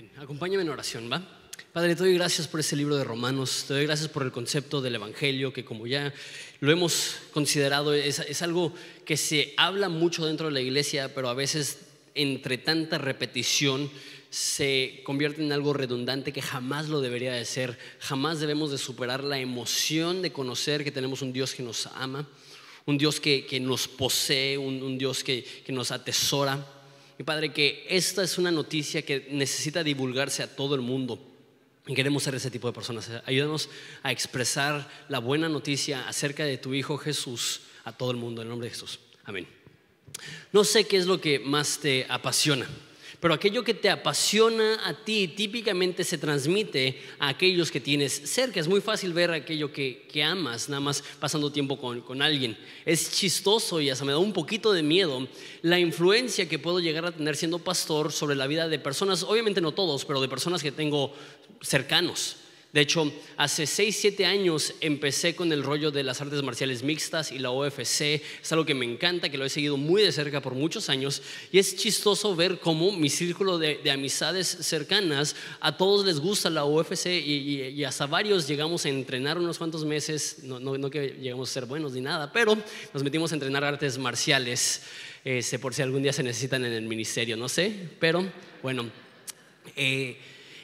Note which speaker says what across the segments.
Speaker 1: Bien, acompáñame en oración, ¿va? Padre, te doy gracias por ese libro de Romanos, te doy gracias por el concepto del Evangelio, que como ya lo hemos considerado, es, es algo que se habla mucho dentro de la iglesia, pero a veces entre tanta repetición se convierte en algo redundante que jamás lo debería de ser, jamás debemos de superar la emoción de conocer que tenemos un Dios que nos ama, un Dios que, que nos posee, un, un Dios que, que nos atesora. Y Padre, que esta es una noticia que necesita divulgarse a todo el mundo. Y queremos ser ese tipo de personas. Ayúdanos a expresar la buena noticia acerca de tu Hijo Jesús a todo el mundo. En el nombre de Jesús. Amén. No sé qué es lo que más te apasiona, pero aquello que te apasiona a ti típicamente se transmite a aquellos que tienes cerca. Es muy fácil ver aquello que, que amas, nada más pasando tiempo con, con, alguien. Es chistoso y hasta me da un poquito de miedo la influencia que puedo llegar a tener siendo pastor sobre la vida de personas, obviamente no todos, pero de personas que tengo cercanos. De hecho, hace 6, 7 años empecé con el rollo de las artes marciales mixtas y la OFC. Es algo que me encanta, que lo he seguido muy de cerca por muchos años. Y es chistoso ver cómo mi círculo de, de amistades cercanas, a todos les gusta la OFC y, y, y, hasta varios llegamos a entrenar unos cuantos meses. No, no, que llegamos a ser buenos ni nada, pero nos metimos a entrenar artes marciales. Este, por si algún día se necesitan en el ministerio, no sé. Pero bueno. Eh,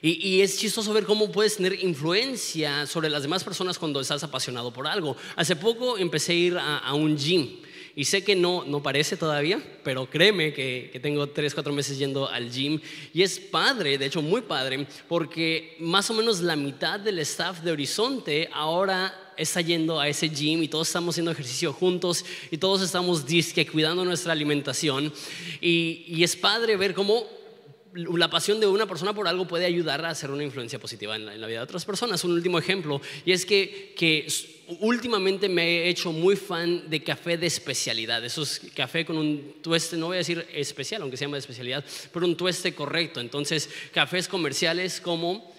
Speaker 1: y, es chistoso ver cómo puedes tener influencia sobre las demás personas cuando estás apasionado por algo. Hace poco empecé a ir a, un gym. Y sé que no, no parece todavía, pero créeme que, tengo 3, 4 meses yendo al gym. Y es padre, de hecho muy padre, porque más o menos la mitad del staff de Horizonte ahora está yendo a ese gym y todos estamos haciendo ejercicio juntos y todos estamos disque cuidando nuestra alimentación. Y es padre ver cómo la pasión de una persona por algo puede ayudar a hacer una influencia positiva en la, vida de otras personas. Un último ejemplo, y es que, que, últimamente me he hecho muy fan de café de especialidad. Eso es café con un tueste, no voy a decir especial, aunque se llama de especialidad, pero un tueste correcto. Entonces, cafés comerciales como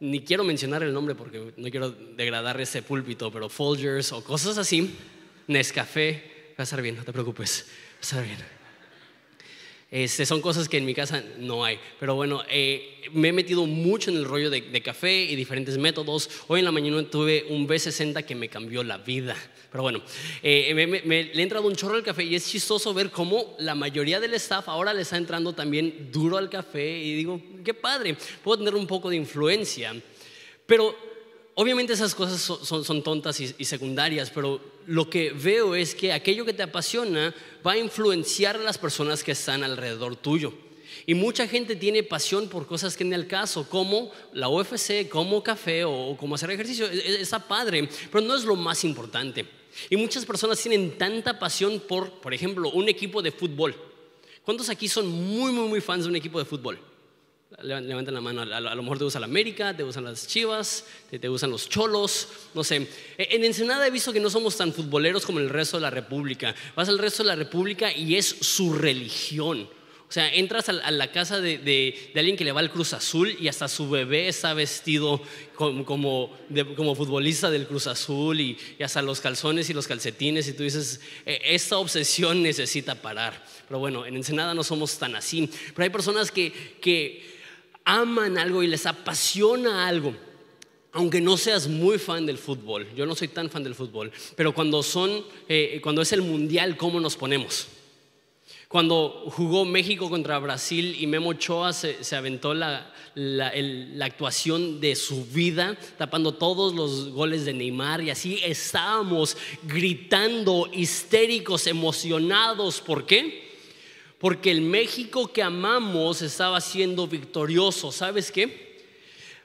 Speaker 1: ni quiero mencionar el nombre porque no quiero degradar ese púlpito, pero Folgers o cosas así, Nescafé, va a estar bien, no te preocupes, va a estar bien. Este, son cosas que en mi casa no hay. Pero bueno, eh, me he metido mucho en el rollo de, de, café y diferentes métodos. Hoy en la mañana tuve un B60 que me cambió la vida. Pero bueno, eh, me, me, me, le he entrado un chorro al café y es chistoso ver cómo la mayoría del staff ahora le está entrando también duro al café. Y digo, qué padre, puedo tener un poco de influencia. Pero obviamente esas cosas son, son, son tontas y, y, secundarias, pero lo que veo es que aquello que te apasiona va a influenciar a las personas que están alrededor tuyo. Y mucha gente tiene pasión por cosas que en el caso, como la UFC, como café o como hacer ejercicio, está padre, pero no es lo más importante. Y muchas personas tienen tanta pasión por, por ejemplo, un equipo de fútbol. ¿Cuántos aquí son muy, muy, muy fans de un equipo de fútbol? Levanten la mano, a lo mejor te gusta la América, te gustan las Chivas, te, gustan los Cholos, no sé. En Ensenada he visto que no somos tan futboleros como el resto de la República. Vas al resto de la República y es su religión. O sea, entras a la casa de, de, de, alguien que le va al Cruz Azul y hasta su bebé está vestido como, como, de, como futbolista del Cruz Azul y, y, hasta los calzones y los calcetines y tú dices, esta obsesión necesita parar. Pero bueno, en Ensenada no somos tan así. Pero hay personas que, que aman algo y les apasiona algo. Aunque no seas muy fan del fútbol, yo no soy tan fan del fútbol, pero cuando son, eh, cuando es el mundial, ¿cómo nos ponemos? Cuando jugó México contra Brasil y Memo Ochoa se, aventó la, la, actuación de su vida, tapando todos los goles de Neymar y así estábamos gritando, histéricos, emocionados. ¿Por qué? Porque el México que amamos estaba siendo victorioso. ¿Sabes qué?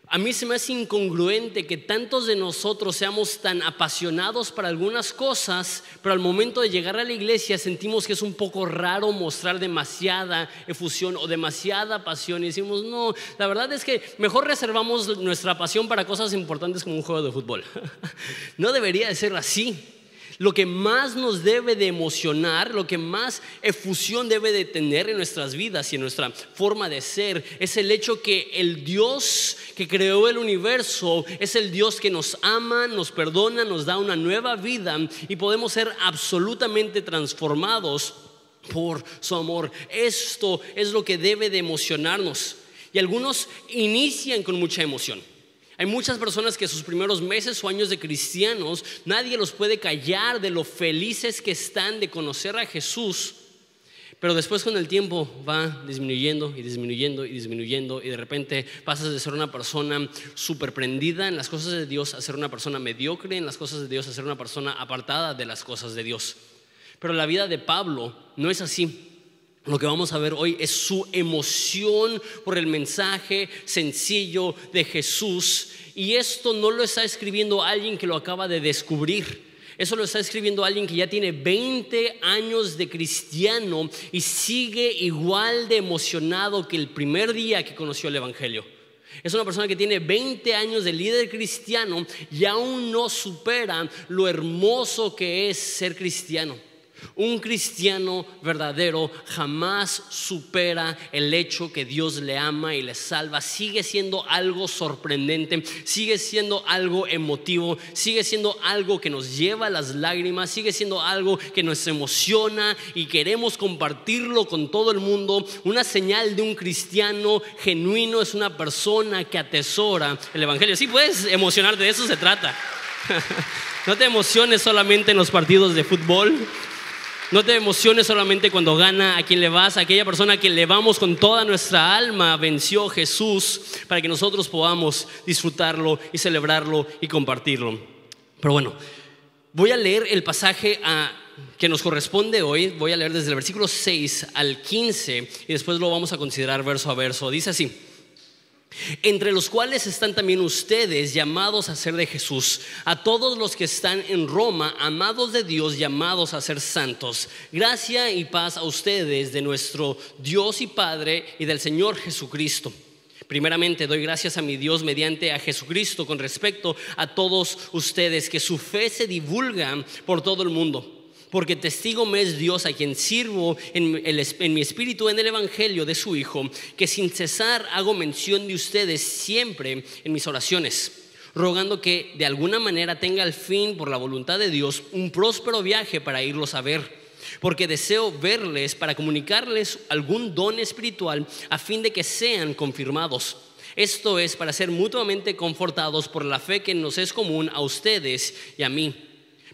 Speaker 1: A mí se me hace incongruente que tantos de nosotros seamos tan apasionados para algunas cosas, pero al momento de llegar a la iglesia sentimos que es un poco raro mostrar demasiada efusión o demasiada pasión y decimos, no, la verdad es que mejor reservamos nuestra pasión para cosas importantes como un juego de fútbol. no debería de ser así lo que más nos debe de emocionar, lo que más efusión debe de tener en nuestras vidas y en nuestra forma de ser, es el hecho que el Dios que creó el universo es el Dios que nos ama, nos perdona, nos da una nueva vida y podemos ser absolutamente transformados por su amor. Esto es lo que debe de emocionarnos. Y algunos inician con mucha emoción. Hay muchas personas que sus primeros meses o años de cristianos, nadie los puede callar de lo felices que están de conocer a Jesús. Pero después con el tiempo va disminuyendo y disminuyendo y disminuyendo y de repente pasas de ser una persona súper prendida en las cosas de Dios a ser una persona mediocre en las cosas de Dios, a ser una persona apartada de las cosas de Dios. Pero la vida de Pablo no es así. Lo que vamos a ver hoy es su emoción por el mensaje sencillo de Jesús. Y esto no lo está escribiendo alguien que lo acaba de descubrir. Eso lo está escribiendo alguien que ya tiene 20 años de cristiano y sigue igual de emocionado que el primer día que conoció el Evangelio. Es una persona que tiene 20 años de líder cristiano y aún no supera lo hermoso que es ser cristiano. Un cristiano verdadero jamás supera el hecho que Dios le ama y le salva. Sigue siendo algo sorprendente, sigue siendo algo emotivo, sigue siendo algo que nos lleva a las lágrimas, sigue siendo algo que nos emociona y queremos compartirlo con todo el mundo. Una señal de un cristiano genuino es una persona que atesora el Evangelio. Sí, puedes emocionarte, de eso se trata. No te emociones solamente en los partidos de fútbol, no te emociones solamente cuando gana a quien le vas, a aquella persona a quien le vamos con toda nuestra alma, venció Jesús para que nosotros podamos disfrutarlo y celebrarlo y compartirlo. Pero bueno, voy a leer el pasaje que nos corresponde hoy, voy a leer desde el versículo 6 al 15 y después lo vamos a considerar verso a verso. Dice así entre los cuales están también ustedes llamados a ser de Jesús, a todos los que están en Roma, amados de Dios, llamados a ser santos. Gracia y paz a ustedes de nuestro Dios y Padre y del Señor Jesucristo. Primeramente doy gracias a mi Dios mediante a Jesucristo con respecto a todos ustedes, que su fe se divulga por todo el mundo porque testigo me es Dios a quien sirvo en, mi espíritu en el Evangelio de su Hijo, que sin cesar hago mención de ustedes siempre en mis oraciones, rogando que de alguna manera tenga al fin, por la voluntad de Dios, un próspero viaje para irlos a ver. Porque deseo verles para comunicarles algún don espiritual a fin de que sean confirmados. Esto es para ser mutuamente confortados por la fe que nos es común a ustedes y a mí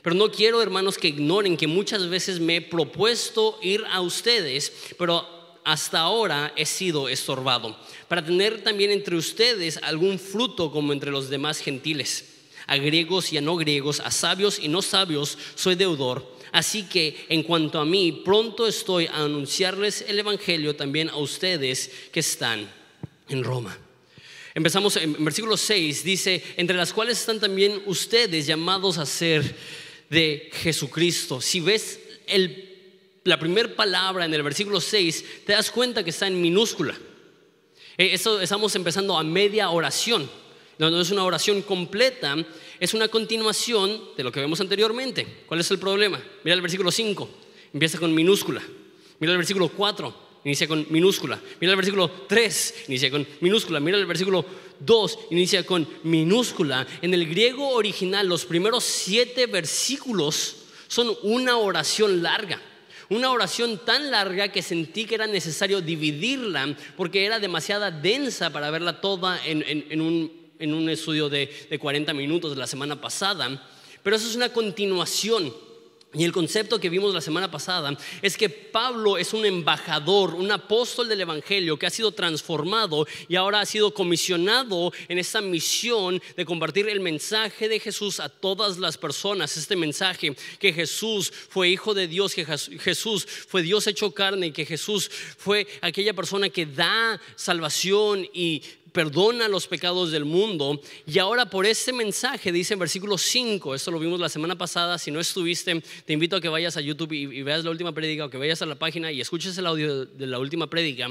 Speaker 1: pero no quiero, hermanos, que ignoren que muchas veces me he propuesto ir a ustedes, pero hasta ahora he sido estorbado, para tener también entre ustedes algún fruto como entre los demás gentiles. A griegos y a no griegos, a sabios y no sabios, soy deudor. Así que en cuanto a mí, pronto estoy a anunciarles el Evangelio también a ustedes que están en Roma. Empezamos en versículo 6, dice, entre las cuales están también ustedes llamados a ser de Jesucristo. Si ves la primera palabra en el versículo 6, te das cuenta que está en minúscula. Eh, eso estamos empezando a media oración. No, no es una oración completa, es una continuación de lo que vemos anteriormente. ¿Cuál es el problema? Mira el versículo 5, empieza con minúscula. Mira el versículo 4, inicia con minúscula. Mira el versículo 3, inicia con minúscula. Mira el versículo 2, inicia con minúscula. En el griego original, los primeros siete versículos son una oración larga. Una oración tan larga que sentí que era necesario dividirla porque era demasiado densa para verla toda en, un, estudio de, de 40 minutos de la semana pasada. Pero eso es una continuación y el concepto que vimos la semana pasada es que Pablo es un embajador, un apóstol del Evangelio que ha sido transformado y ahora ha sido comisionado en esta misión de compartir el mensaje de Jesús a todas las personas. Este mensaje que Jesús fue hijo de Dios, que Jesús fue Dios hecho carne que Jesús fue aquella persona que da salvación y perdona los pecados del mundo. Y ahora por ese mensaje, dice en versículo 5, esto lo vimos la semana pasada, si no estuviste, te invito a que vayas a YouTube y, veas la última prédica o que vayas a la página y escuches el audio de la última prédica.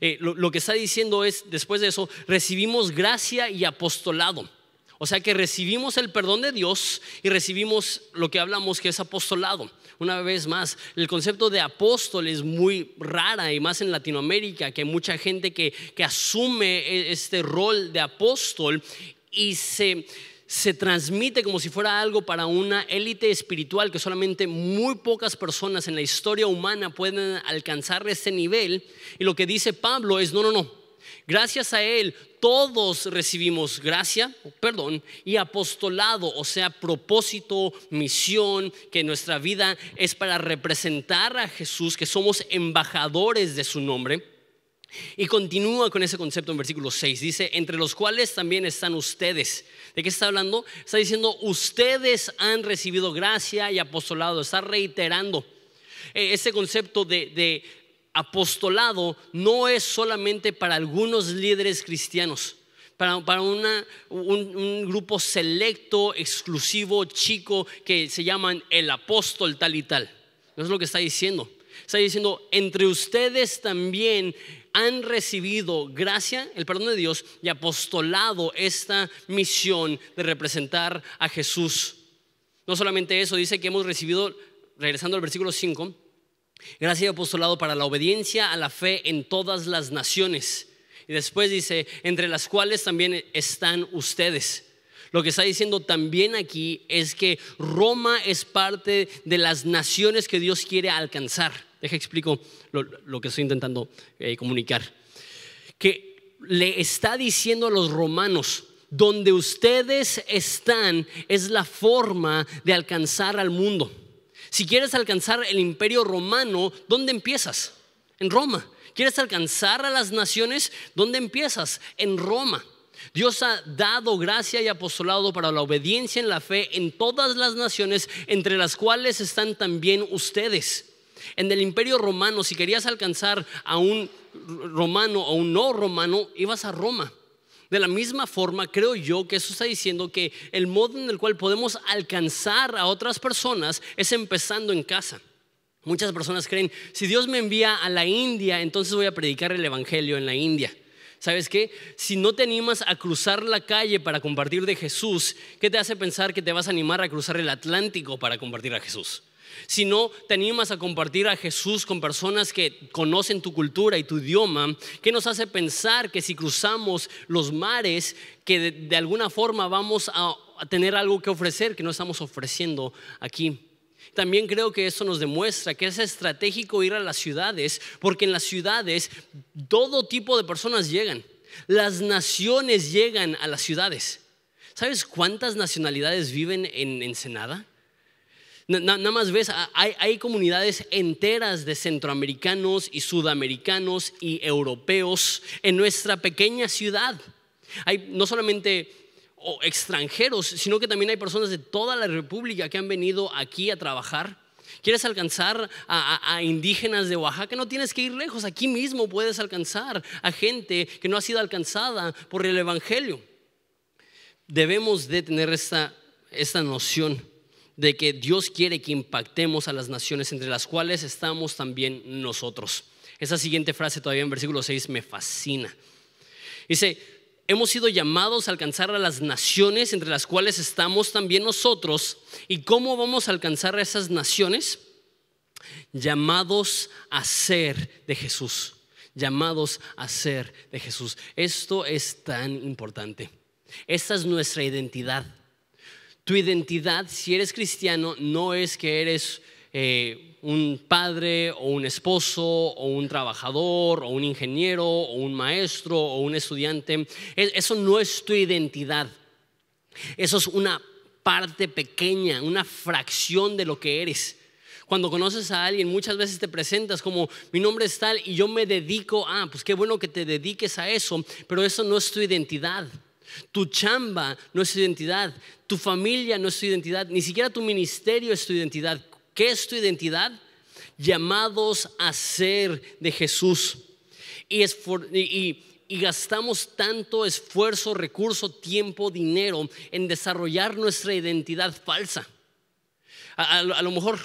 Speaker 1: Eh, lo que está diciendo es, después de eso, recibimos gracia y apostolado. O sea que recibimos el perdón de Dios y recibimos lo que hablamos que es apostolado. Una vez más, el concepto de apóstol es muy rara y más en Latinoamérica, que hay mucha gente que, que asume e, este rol de apóstol y se, se transmite como si fuera algo para una élite espiritual que solamente muy pocas personas en la historia humana pueden alcanzar ese nivel. Y lo que dice Pablo es, no, no, no, Gracias a Él todos recibimos gracia, perdón, y apostolado, o sea, propósito, misión, que nuestra vida es para representar a Jesús, que somos embajadores de su nombre. Y continúa con ese concepto en versículo 6. Dice, entre los cuales también están ustedes. ¿De qué está hablando? Está diciendo, ustedes han recibido gracia y apostolado. Está reiterando eh, ese concepto de apostolado no es solamente para algunos líderes cristianos, para, un, grupo selecto, exclusivo, chico, que se llaman el apóstol tal y tal. No es lo que está diciendo. Está diciendo, entre ustedes también han recibido gracia, el perdón de Dios, y apostolado esta misión de representar a Jesús. No solamente eso, dice que hemos recibido, regresando al versículo 5, Gracia y apostolado para la obediencia a la fe en todas las naciones. Y después dice, entre las cuales también están ustedes. Lo que está diciendo también aquí es que Roma es parte de las naciones que Dios quiere alcanzar. Deja explico lo, que estoy intentando eh, comunicar. Que le está diciendo a los romanos, donde ustedes están es la forma de alcanzar al mundo. Si quieres alcanzar el imperio romano, ¿dónde empiezas? En Roma. ¿Quieres alcanzar a las naciones? ¿Dónde empiezas? En Roma. Dios ha dado gracia y apostolado para la obediencia en la fe en todas las naciones, entre las cuales están también ustedes. En el imperio romano, si querías alcanzar a un romano o un no romano, ibas a Roma. De la misma forma, creo yo que eso está diciendo que el modo en el cual podemos alcanzar a otras personas es empezando en casa. Muchas personas creen, si Dios me envía a la India, entonces voy a predicar el Evangelio en la India. ¿Sabes qué? Si no te animas a cruzar la calle para compartir de Jesús, ¿qué te hace pensar que te vas a animar a cruzar el Atlántico para compartir a Jesús? Si no te animas a compartir a Jesús con personas que conocen tu cultura y tu idioma, ¿qué nos hace pensar que si cruzamos los mares, que de, alguna forma vamos a, a tener algo que ofrecer que no estamos ofreciendo aquí? También creo que eso nos demuestra que es estratégico ir a las ciudades, porque en las ciudades todo tipo de personas llegan. Las naciones llegan a las ciudades. ¿Sabes cuántas nacionalidades viven en Ensenada? Nada más ves, hay, comunidades enteras de centroamericanos y sudamericanos y europeos en nuestra pequeña ciudad. Hay no solamente extranjeros, sino que también hay personas de toda la República que han venido aquí a trabajar. ¿Quieres alcanzar a, indígenas de Oaxaca? No tienes que ir lejos, aquí mismo puedes alcanzar a gente que no ha sido alcanzada por el Evangelio. Debemos de tener esta, esta noción de que Dios quiere que impactemos a las naciones entre las cuales estamos también nosotros. Esa siguiente frase todavía en versículo 6 me fascina. Dice, hemos sido llamados a alcanzar a las naciones entre las cuales estamos también nosotros. ¿Y cómo vamos a alcanzar a esas naciones? Llamados a ser de Jesús. Llamados a ser de Jesús. Esto es tan importante. Esta es nuestra identidad. Tu identidad, si eres cristiano, no es que eres eh, un padre o un esposo o un trabajador o un ingeniero o un maestro o un estudiante. Eso no es tu identidad. Eso es una parte pequeña, una fracción de lo que eres. Cuando conoces a alguien, muchas veces te presentas como mi nombre es tal y yo me dedico a, pues qué bueno que te dediques a eso, pero eso no es tu identidad. Tu chamba no es tu identidad, tu familia no es tu identidad, ni siquiera tu ministerio es tu identidad. ¿Qué es tu identidad? Llamados a ser de Jesús. Y, gastamos tanto esfuerzo, recurso, tiempo, dinero en desarrollar nuestra identidad falsa. A, lo mejor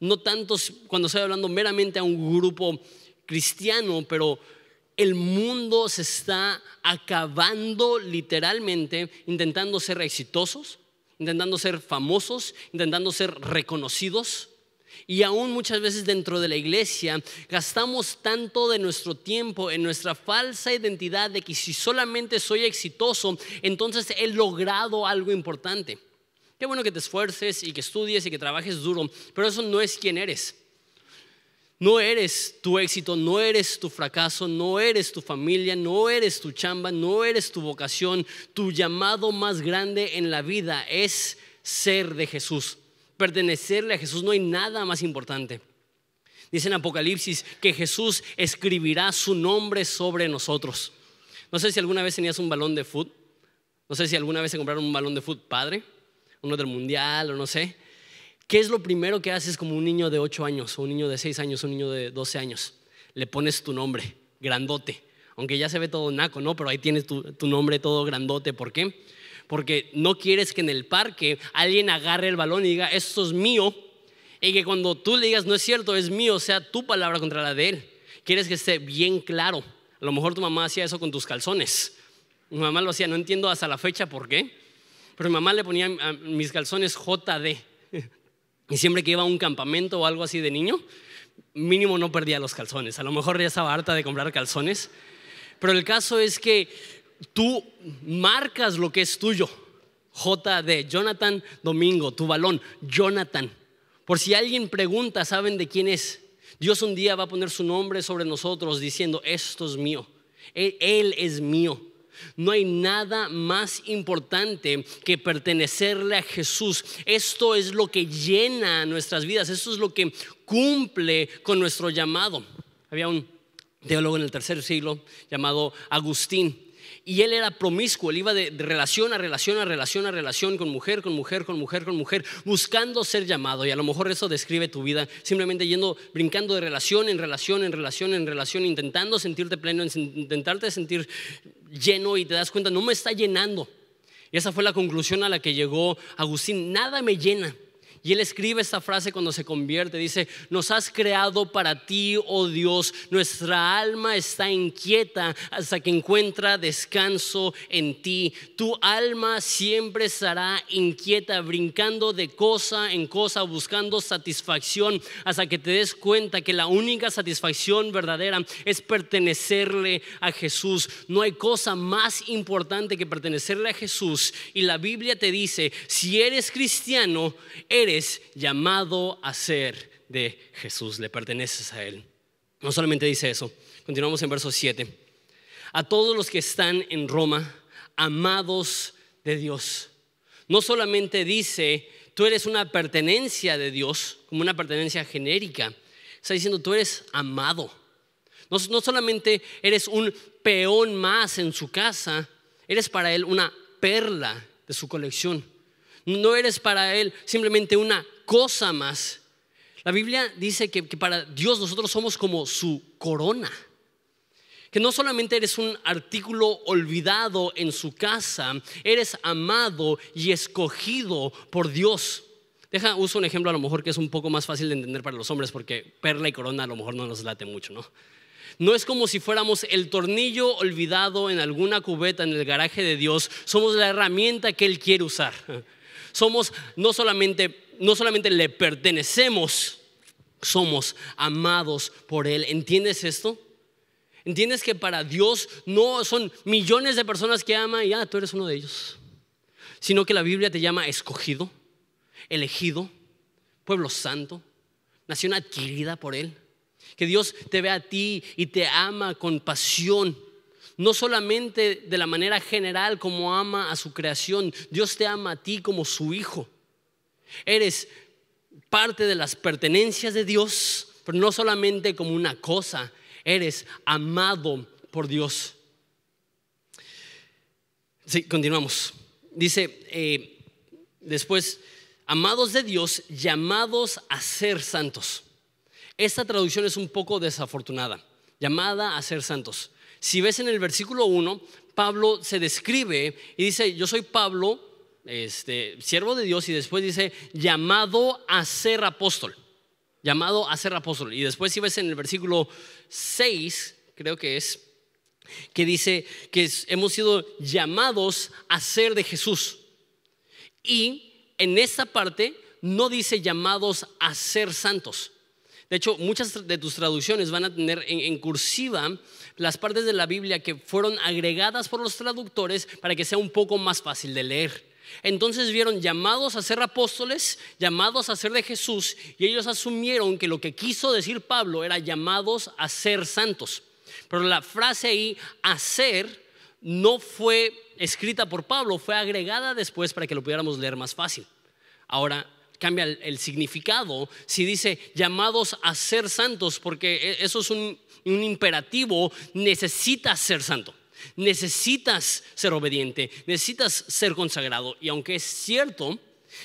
Speaker 1: no tantos cuando estoy hablando meramente a un grupo cristiano, pero el mundo se está acabando literalmente intentando ser exitosos, intentando ser famosos, intentando ser reconocidos. Y aún muchas veces dentro de la iglesia gastamos tanto de nuestro tiempo en nuestra falsa identidad de que si solamente soy exitoso, entonces he logrado algo importante. Qué bueno que te esfuerces y que estudies y que trabajes duro, pero eso no es quien eres. No eres tu éxito, no eres tu fracaso, no eres tu familia, no eres tu chamba, no eres tu vocación. Tu llamado más grande en la vida es ser de Jesús. Pertenecerle a Jesús no hay nada más importante. Dice en Apocalipsis que Jesús escribirá su nombre sobre nosotros. No sé si alguna vez tenías un balón de fútbol. No sé si alguna vez se compraron un balón de fútbol padre, uno del mundial o no sé. ¿Qué es lo primero que haces como un niño de 8 años, o un niño de 6 años, o un niño de 12 años? Le pones tu nombre, grandote. Aunque ya se ve todo naco, ¿no? Pero ahí tienes tu, nombre todo grandote. ¿Por qué? Porque no quieres que en el parque alguien agarre el balón y diga, esto es mío. Y que cuando tú le digas, no es cierto, es mío, sea tu palabra contra la de él. Quieres que esté bien claro. A lo mejor tu mamá hacía eso con tus calzones. Mi mamá lo hacía, no entiendo hasta la fecha por qué. Pero mi mamá le ponía mis calzones JD. Y siempre que iba a un campamento o algo así de niño, mínimo no perdía los calzones. A lo mejor ya estaba harta de comprar calzones. Pero el caso es que tú marcas lo que es tuyo. JD, Jonathan Domingo, tu balón, Jonathan. Por si alguien pregunta, saben de quién es. Dios un día va a poner su nombre sobre nosotros diciendo, esto es mío. él es mío. No hay nada más importante que pertenecerle a Jesús. Esto es lo que llena nuestras vidas, esto es lo que cumple con nuestro llamado. Había un teólogo en el tercer siglo llamado Agustín y él era promiscuo, él iba de, relación a relación a relación a relación con mujer, con mujer, con mujer, con mujer, buscando ser llamado. Y a lo mejor eso describe tu vida, simplemente yendo, brincando de relación en relación, en relación, en relación, intentando sentirte pleno, intentarte sentir lleno y te das cuenta, no me está llenando. Y esa fue la conclusión a la que llegó Agustín, nada me llena. Y él escribe esta frase cuando se convierte, dice, nos has creado para ti, oh Dios, nuestra alma está inquieta hasta que encuentra descanso en ti. Tu alma siempre estará inquieta, brincando de cosa en cosa, buscando satisfacción, hasta que te des cuenta que la única satisfacción verdadera es pertenecerle a Jesús. No hay cosa más importante que pertenecerle a Jesús. Y la Biblia te dice, si eres cristiano, eres llamado a ser de Jesús, le perteneces a Él. No solamente dice eso, continuamos en verso 7. A todos los que están en Roma, amados de Dios. No solamente dice, tú eres una pertenencia de Dios, como una pertenencia genérica. Está diciendo, tú eres amado. No, no solamente eres un peón más en su casa, eres para Él una perla de su colección. No eres para Él simplemente una cosa más. La Biblia dice que, para Dios nosotros somos como su corona. Que no solamente eres un artículo olvidado en su casa, eres amado y escogido por Dios. Deja, uso un ejemplo a lo mejor que es un poco más fácil de entender para los hombres, porque perla y corona a lo mejor no nos late mucho, ¿no? No es como si fuéramos el tornillo olvidado en alguna cubeta en el garaje de Dios, somos la herramienta que Él quiere usar somos no solamente, no solamente le pertenecemos, somos amados por Él. ¿Entiendes esto? ¿Entiendes que para Dios no son millones de personas que ama y ah, tú eres uno de ellos? Sino que la Biblia te llama escogido, elegido, pueblo santo, nación adquirida por Él. Que Dios te ve a ti y te ama con pasión no solamente de la manera general como ama a su creación, Dios te ama a ti como su hijo. Eres parte de las pertenencias de Dios, pero no solamente como una cosa, eres amado por Dios. Sí, continuamos. Dice eh, después, amados de Dios, llamados a ser santos. Esta traducción es un poco desafortunada, llamada a ser santos. Si ves en el versículo 1, Pablo se describe y dice, yo soy Pablo, este, siervo de Dios, y después dice, llamado a ser apóstol, llamado a ser apóstol. Y después si ves en el versículo 6, creo que es, que dice que hemos sido llamados a ser de Jesús. Y en esta parte no dice llamados a ser santos. De hecho, muchas de tus traducciones van a tener en, cursiva las partes de la Biblia que fueron agregadas por los traductores para que sea un poco más fácil de leer. Entonces vieron llamados a ser apóstoles, llamados a ser de Jesús, y ellos asumieron que lo que quiso decir Pablo era llamados a ser santos. Pero la frase ahí, hacer, no fue escrita por Pablo, fue agregada después para que lo pudiéramos leer más fácil. Ahora cambia el, significado si dice llamados a ser santos, porque e, eso es un, un imperativo, necesitas ser santo. Necesitas ser obediente, necesitas ser consagrado. Y aunque es cierto,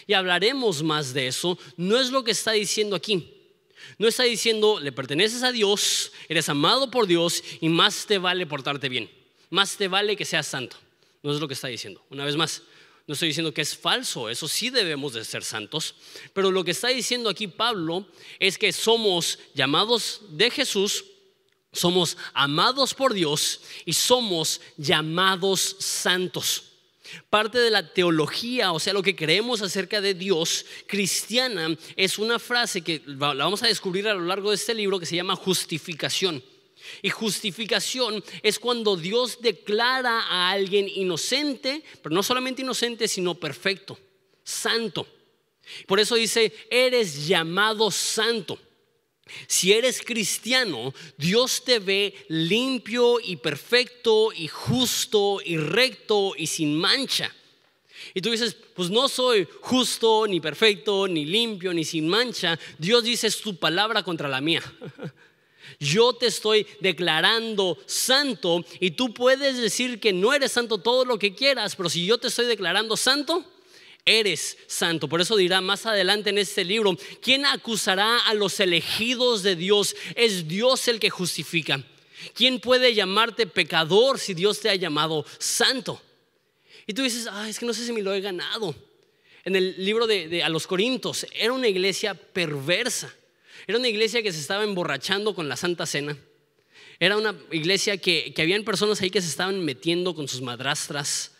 Speaker 1: y hablaremos más de eso, no es lo que está diciendo aquí. No está diciendo, le perteneces a Dios, eres amado por Dios y más te vale portarte bien. Más te vale que seas santo. No es lo que está diciendo. Una vez más, no estoy diciendo que es falso, eso sí debemos de ser santos, pero lo que está diciendo aquí Pablo es que somos llamados de Jesús, somos amados por Dios y somos llamados santos. Parte de la teología, o sea, lo que creemos acerca de Dios cristiana, es una frase que la vamos a descubrir a lo largo de este libro que se llama justificación. Y justificación es cuando Dios declara a alguien inocente, pero no solamente inocente, sino perfecto, santo. Por eso dice, eres llamado santo. Si eres cristiano, Dios te ve limpio y perfecto y justo y recto y sin mancha. Y tú dices, pues no soy justo, ni perfecto, ni limpio, ni sin mancha. Dios dice, es tu palabra contra la mía. Yo te estoy declarando santo y tú puedes decir que no eres santo todo lo que quieras, pero si yo te estoy declarando santo, eres santo. Por eso dirá más adelante en este libro, ¿quién acusará a los elegidos de Dios? Es Dios el que justifica. ¿Quién puede llamarte pecador si Dios te ha llamado santo? Y tú dices, ah, es que no sé si me lo he ganado. En el libro de, a los Corintios, era una iglesia perversa. Era una iglesia que se estaba emborrachando con la Santa Cena. Era una iglesia que, que habían personas ahí que se estaban metiendo con sus madrastras.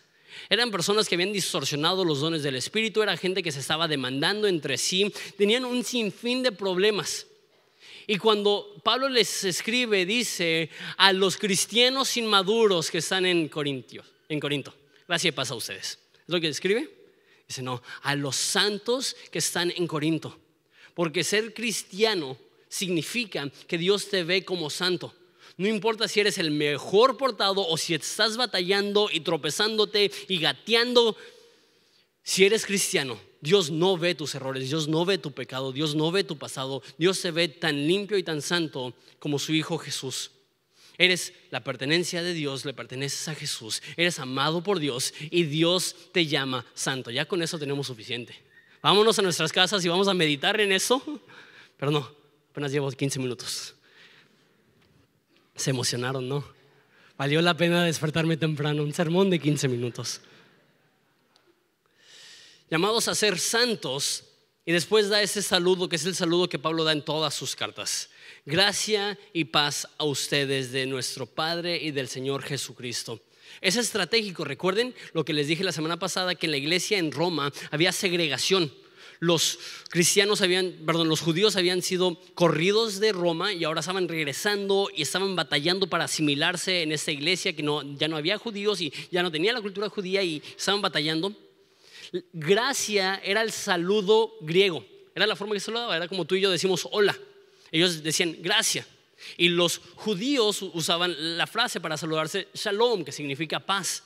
Speaker 1: Eran personas que habían distorsionado los dones del Espíritu. Era gente que se estaba demandando entre sí. Tenían un sinfín de problemas. Y cuando Pablo les escribe, dice a los cristianos inmaduros que están en, Corintios, en Corinto. Gracias pasa a ustedes. ¿Es lo que escribe? Dice, no, a los santos que están en Corinto. Porque ser cristiano significa que Dios te ve como santo. No importa si eres el mejor portado o si estás batallando y tropezándote y gateando. Si eres cristiano, Dios no ve tus errores, Dios no ve tu pecado, Dios no ve tu pasado. Dios se ve tan limpio y tan santo como su Hijo Jesús. Eres la pertenencia de Dios, le perteneces a Jesús, eres amado por Dios y Dios te llama santo. Ya con eso tenemos suficiente. Vámonos a nuestras casas y vamos a meditar en eso. Pero no, apenas llevo 15 minutos. Se emocionaron, ¿no? Valió la pena despertarme temprano, un sermón de 15 minutos. Llamados a ser santos, y después da ese saludo, que es el saludo que Pablo da en todas sus cartas. Gracia y paz a ustedes de nuestro Padre y del Señor Jesucristo. Es estratégico. Recuerden lo que les dije la semana pasada, que en la iglesia en Roma había segregación. Los cristianos habían, perdón, los judíos habían sido corridos de Roma y ahora estaban regresando y estaban batallando para asimilarse en esta iglesia que no, ya no había judíos y ya no tenía la cultura judía y estaban batallando. Gracia era el saludo griego, era la forma que se saludaba, era como tú y yo decimos hola. Ellos decían gracia. Y los judíos usaban la frase para saludarse shalom, que significa paz.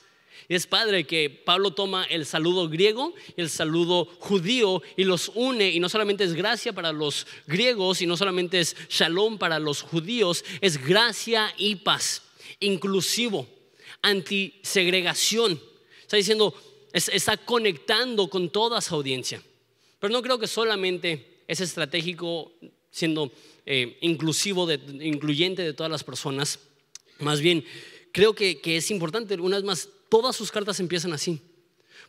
Speaker 1: Y es padre que Pablo toma el saludo griego y el saludo judío y los une. Y no solamente es gracia para los griegos y no solamente es shalom para los judíos, es gracia y paz. Inclusivo, antisegregación. Está diciendo, está conectando con toda su audiencia. Pero no creo que solamente es estratégico siendo eh, inclusivo, de, incluyente de todas las personas. Más bien, creo que, es importante, una vez más, todas sus cartas empiezan así.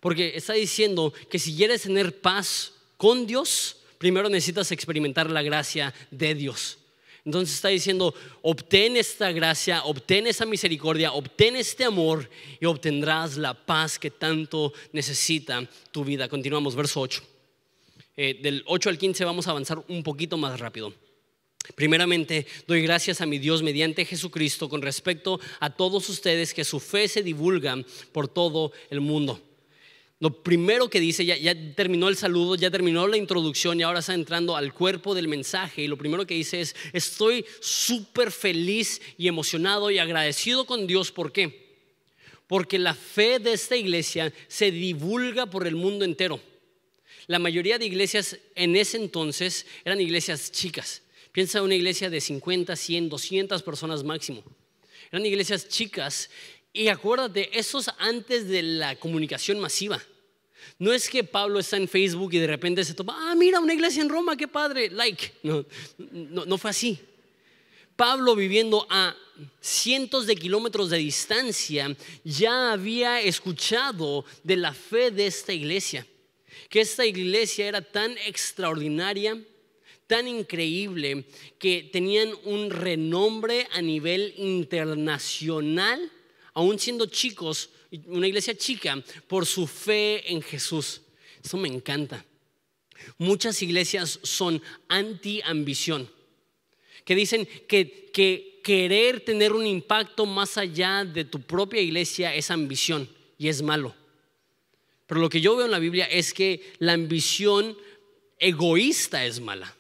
Speaker 1: Porque está diciendo que si quieres tener paz con Dios, primero necesitas experimentar la gracia de Dios. Entonces está diciendo, obtén esta gracia, obtén esa misericordia, obtén este amor y obtendrás la paz que tanto necesita tu vida. Continuamos, verso 8. Eh, del 8 al 15 vamos a avanzar un poquito más rápido. Primeramente, doy gracias a mi Dios mediante Jesucristo con respecto a todos ustedes que su fe se divulga por todo el mundo. Lo primero que dice, ya, terminó el saludo, ya terminó la introducción y ahora está entrando al cuerpo del mensaje. Y lo primero que dice es, estoy súper feliz y emocionado y agradecido con Dios. ¿Por qué? Porque la fe de esta iglesia se divulga por el mundo entero. La mayoría de iglesias en ese entonces eran iglesias chicas. Piensa en una iglesia de 50, 100, 200 personas máximo. Eran iglesias chicas y acuérdate, eso es antes de la comunicación masiva. No es que Pablo está en Facebook y de repente se toma, ah, mira, una iglesia en Roma, qué padre, like. No, no, no fue así. Pablo viviendo a cientos de kilómetros de distancia ya había escuchado de la fe de esta iglesia, que esta iglesia era tan extraordinaria, tan increíble, que tenían un renombre a nivel internacional aún siendo chicos, una iglesia chica, por su fe en Jesús. Eso me encanta. Muchas iglesias son anti-ambición, que dicen que, que querer tener un impacto más allá de tu propia iglesia es ambición y es malo. Pero lo que yo veo en la Biblia es que la ambición egoísta es mala.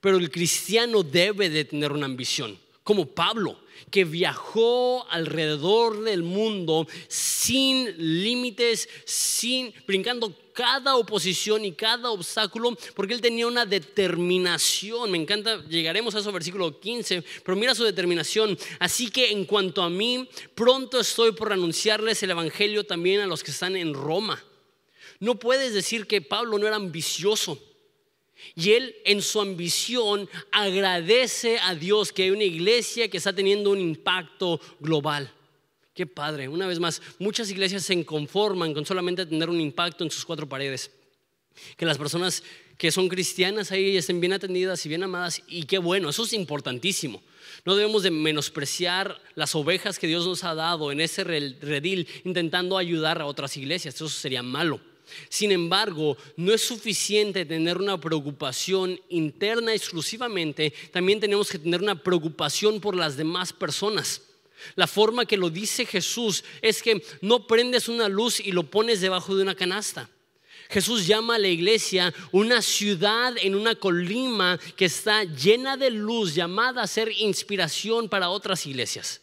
Speaker 1: Pero el cristiano debe de tener una ambición, como Pablo que viajó alrededor del mundo sin límites, sin brincando cada oposición y cada obstáculo, porque él tenía una determinación. Me encanta, llegaremos a eso, versículo 15, pero mira su determinación. Así que en cuanto a mí, pronto estoy por anunciarles el Evangelio también a los que están en Roma. No puedes decir que Pablo no era ambicioso. Y él en su ambición agradece a Dios que hay una iglesia que está teniendo un impacto global. Qué padre. Una vez más, muchas iglesias se conforman con solamente tener un impacto en sus cuatro paredes. Que las personas que son cristianas ahí estén bien atendidas y bien amadas. Y qué bueno, eso es importantísimo. No debemos de menospreciar las ovejas que Dios nos ha dado en ese redil intentando ayudar a otras iglesias. Eso sería malo. Sin embargo, no es suficiente tener una preocupación interna exclusivamente, también tenemos que tener una preocupación por las demás personas. La forma que lo dice Jesús es que no prendes una luz y lo pones debajo de una canasta. Jesús llama a la iglesia una ciudad en una colima que está llena de luz, llamada a ser inspiración para otras iglesias.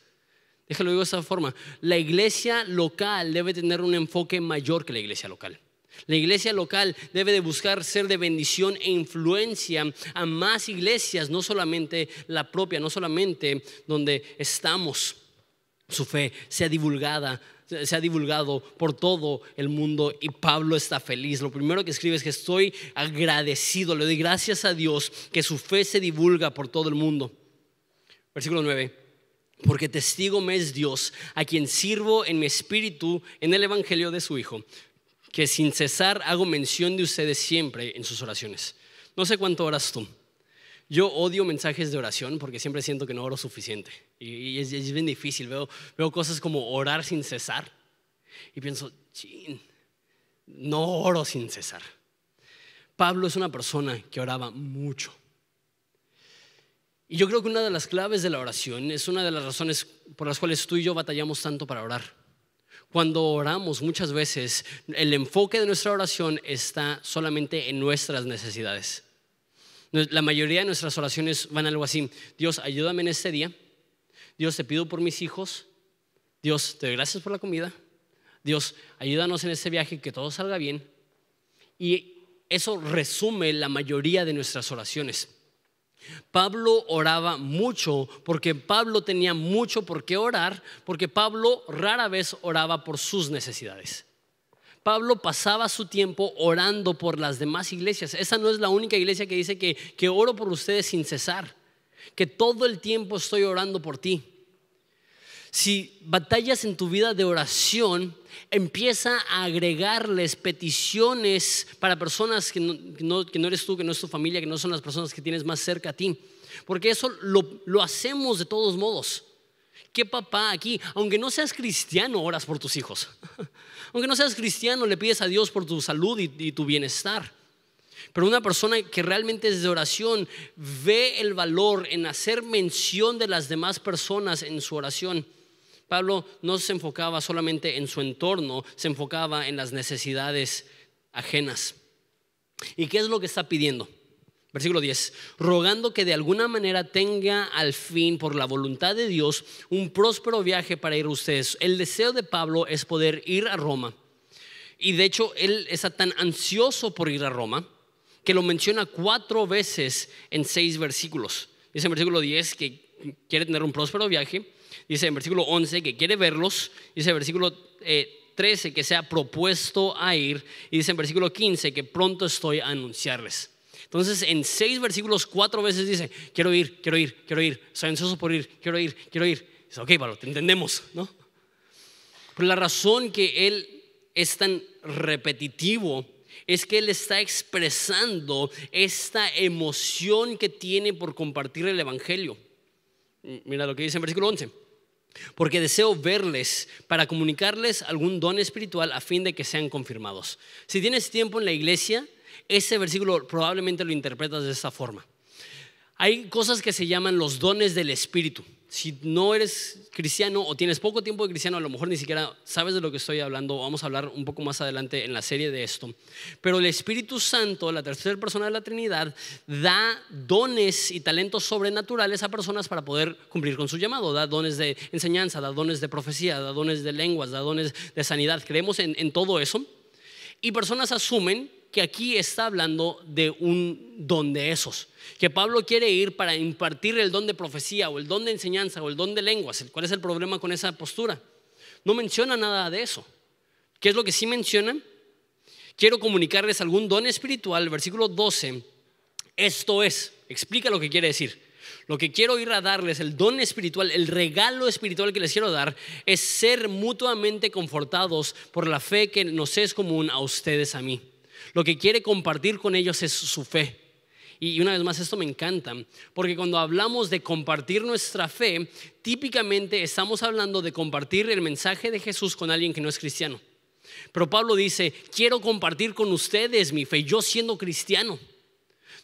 Speaker 1: Déjalo digo de esta forma. La iglesia local debe tener un enfoque mayor que la iglesia local. La iglesia local debe de buscar ser de bendición e influencia a más iglesias, no solamente la propia, no solamente donde estamos. Su fe sea divulgada, se ha divulgado por todo el mundo y Pablo está feliz. Lo primero que escribe es que estoy agradecido, le doy gracias a Dios que su fe se divulga por todo el mundo. Versículo 9. Porque testigo me es Dios, a quien sirvo en mi espíritu en el Evangelio de su Hijo que sin cesar hago mención de ustedes siempre en sus oraciones. No sé cuánto oras tú. Yo odio mensajes de oración porque siempre siento que no oro suficiente. Y, es, bien difícil. Veo, veo cosas como orar sin cesar. Y pienso, chin, no oro sin cesar. Pablo es una persona que oraba mucho. Y yo creo que una de las claves de la oración es una de las razones por las cuales tú y yo batallamos tanto para orar. Cuando oramos muchas veces el enfoque de nuestra oración está solamente en nuestras necesidades. La mayoría de nuestras oraciones van algo así. Dios, ayúdame en este día. Dios, te pido por mis hijos. Dios, te doy gracias por la comida. Dios, ayúdanos en este viaje, que todo salga bien. Y eso resume la mayoría de nuestras oraciones. Pablo oraba mucho porque Pablo tenía mucho por qué orar, porque Pablo rara vez oraba por sus necesidades. Pablo pasaba su tiempo orando por las demás iglesias. Esa no es la única iglesia que dice que, que oro por ustedes sin cesar, que todo el tiempo estoy orando por ti. Si batallas en tu vida de oración, empieza a agregarles peticiones para personas que no, eres tú, que no es tu familia, que no son las personas que tienes más cerca a ti. Porque eso lo, hacemos de todos modos. ¿Qué papá aquí, aunque no seas cristiano, oras por tus hijos? Aunque no seas cristiano, le pides a Dios por tu salud y tu bienestar. Pero una persona que realmente es de oración ve el valor en hacer mención de las demás personas en su oración. Pablo no se enfocaba solamente en su entorno, se enfocaba en las necesidades ajenas. ¿Y qué es lo que está pidiendo? Versículo 10, rogando que de alguna manera tenga al fin, por la voluntad de Dios, un próspero viaje para ir a ustedes. El deseo de Pablo es poder ir a Roma. Y de hecho, él está tan ansioso por ir a Roma que lo menciona cuatro veces en seis versículos. Dice en versículo 10 que quiere tener un próspero viaje. Dice en versículo 11 que quiere verlos. Dice en versículo 13 eh, que sea propuesto a ir. Y dice en versículo 15 que pronto estoy a anunciarles. Entonces, en seis versículos, cuatro veces dice, quiero ir, quiero ir, quiero ir, ansioso por ir, quiero ir, quiero ir. Dice, ok, te entendemos, ¿no? Pero la razón que él es tan repetitivo es que Él está expresando esta emoción que tiene por compartir el Evangelio. Mira lo que dice en versículo 11. Porque deseo verles para comunicarles algún don espiritual a fin de que sean confirmados. Si tienes tiempo en la iglesia, ese versículo probablemente lo interpretas de esta forma. Hay cosas que se llaman los dones del Espíritu si no eres cristiano o tienes poco tiempo de cristiano, a lo mejor ni siquiera sabes de lo que estoy hablando. Vamos a hablar un poco más adelante en la serie de esto. Pero el Espíritu Santo, la tercera persona de la Trinidad, da dones y talentos sobrenaturales a personas para poder cumplir con su llamado. Da dones de enseñanza, da dones de profecía, da dones de lenguas, da dones de sanidad. Creemos en, en todo eso. Y personas asumen que aquí está hablando de un don de esos. Que Pablo quiere ir para impartir el don de profecía o el don de enseñanza o el don de lenguas. ¿Cuál es el problema con esa postura? No menciona nada de eso. ¿Qué es lo que sí menciona? Quiero comunicarles algún don espiritual, versículo 12. Esto es, explica lo que quiere decir. Lo que quiero ir a darles, el don espiritual, el regalo espiritual que les quiero dar, es ser mutuamente confortados por la fe que nos es común a ustedes, a mí. Lo que quiere compartir con ellos es su fe. Y una vez más, esto me encanta, porque cuando hablamos de compartir nuestra fe, típicamente estamos hablando de compartir el mensaje de Jesús con alguien que no es cristiano. Pero Pablo dice, quiero compartir con ustedes mi fe, yo siendo cristiano.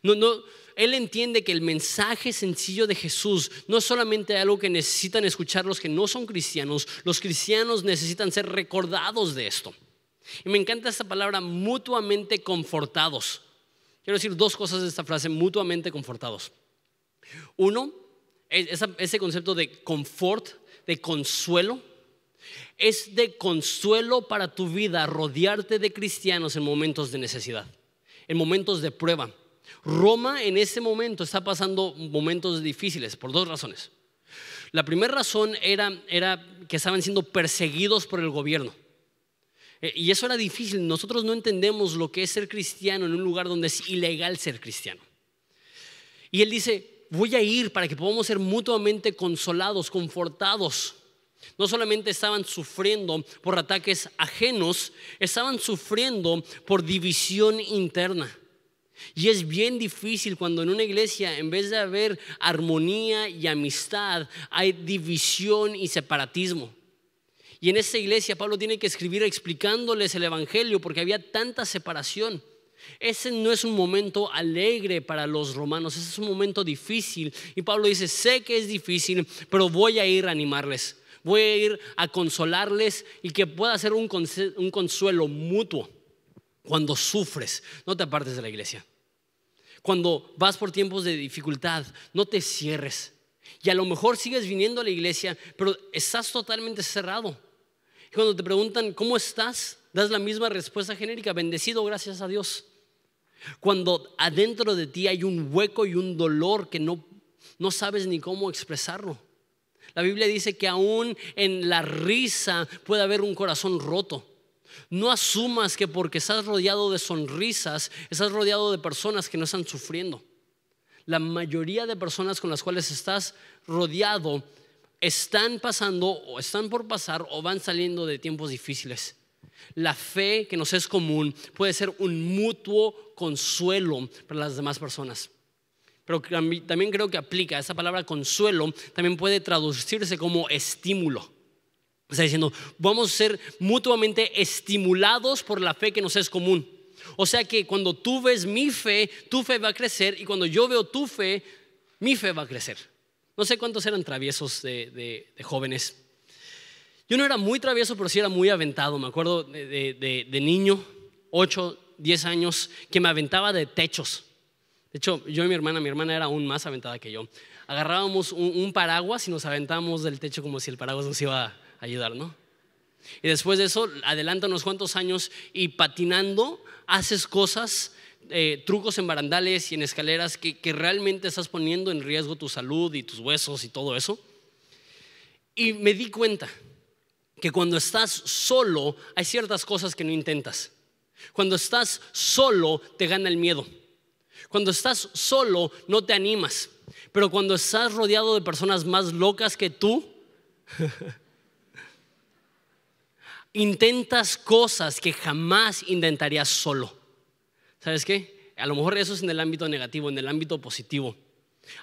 Speaker 1: No, no, él entiende que el mensaje sencillo de Jesús no es solamente algo que necesitan escuchar los que no son cristianos, los cristianos necesitan ser recordados de esto. Y me encanta esta palabra, mutuamente confortados. Quiero decir dos cosas de esta frase, mutuamente confortados. Uno, ese concepto de confort, de consuelo, es de consuelo para tu vida rodearte de cristianos en momentos de necesidad, en momentos de prueba. Roma en ese momento está pasando momentos difíciles por dos razones. La primera razón era, era que estaban siendo perseguidos por el gobierno. Eh, y eso era difícil. Nosotros no entendemos lo que es ser cristiano en un lugar donde es ilegal ser cristiano. Y él dice, voy a ir para que podamos ser mutuamente consolados, confortados. No solamente estaban sufriendo por ataques ajenos, estaban sufriendo por división interna. Y es bien difícil cuando en una iglesia, en vez de haber armonía y amistad, hay división y separatismo. Y en esa iglesia Pablo tiene que escribir explicándoles el Evangelio porque había tanta separación. Ese no es un momento alegre para los romanos, ese es un momento difícil. Y Pablo dice, sé que es difícil, pero voy a ir a animarles, voy a ir a consolarles y que pueda ser un, un consuelo mutuo cuando sufres. No te apartes de la iglesia. Cuando vas por tiempos de dificultad, no te cierres. Y a lo mejor sigues viniendo a la iglesia, pero estás totalmente cerrado cuando te preguntan, ¿cómo estás? Das la misma respuesta genérica, bendecido, gracias a Dios. Cuando adentro de ti hay un hueco y un dolor que no, no sabes ni cómo expresarlo. La Biblia dice que aún en la risa puede haber un corazón roto. No asumas que porque estás rodeado de sonrisas, estás rodeado de personas que no están sufriendo. La mayoría de personas con las cuales estás rodeado están pasando o están por pasar o van saliendo de tiempos difíciles. La fe que nos es común puede ser un mutuo consuelo para las demás personas. Pero también creo que aplica, esa palabra consuelo también puede traducirse como estímulo. Está diciendo, vamos a ser mutuamente estimulados por la fe que nos es común. O sea que cuando tú ves mi fe, tu fe va a crecer y cuando yo veo tu fe, mi fe va a crecer. No sé cuántos eran traviesos de, jóvenes. Yo no era muy travieso, pero sí era muy aventado. Me acuerdo de, niño, 8, 10 años, que me aventaba de techos. De hecho, yo y mi hermana, mi hermana era aún más aventada que yo. Agarrábamos un, paraguas y nos aventábamos del techo como si el paraguas nos iba a ayudar, ¿no? Y después de eso, adelanta unos cuantos años y patinando haces cosas, eh, trucos en barandales y en escaleras que, que realmente estás poniendo en riesgo tu salud y tus huesos y todo eso. Y me di cuenta que cuando estás solo hay ciertas cosas que no intentas. Cuando estás solo te gana el miedo. Cuando estás solo no te animas. Pero cuando estás rodeado de personas más locas que tú, intentas cosas que jamás intentarías solo. ¿Sabes qué? A lo mejor eso es en el ámbito negativo, en el ámbito positivo.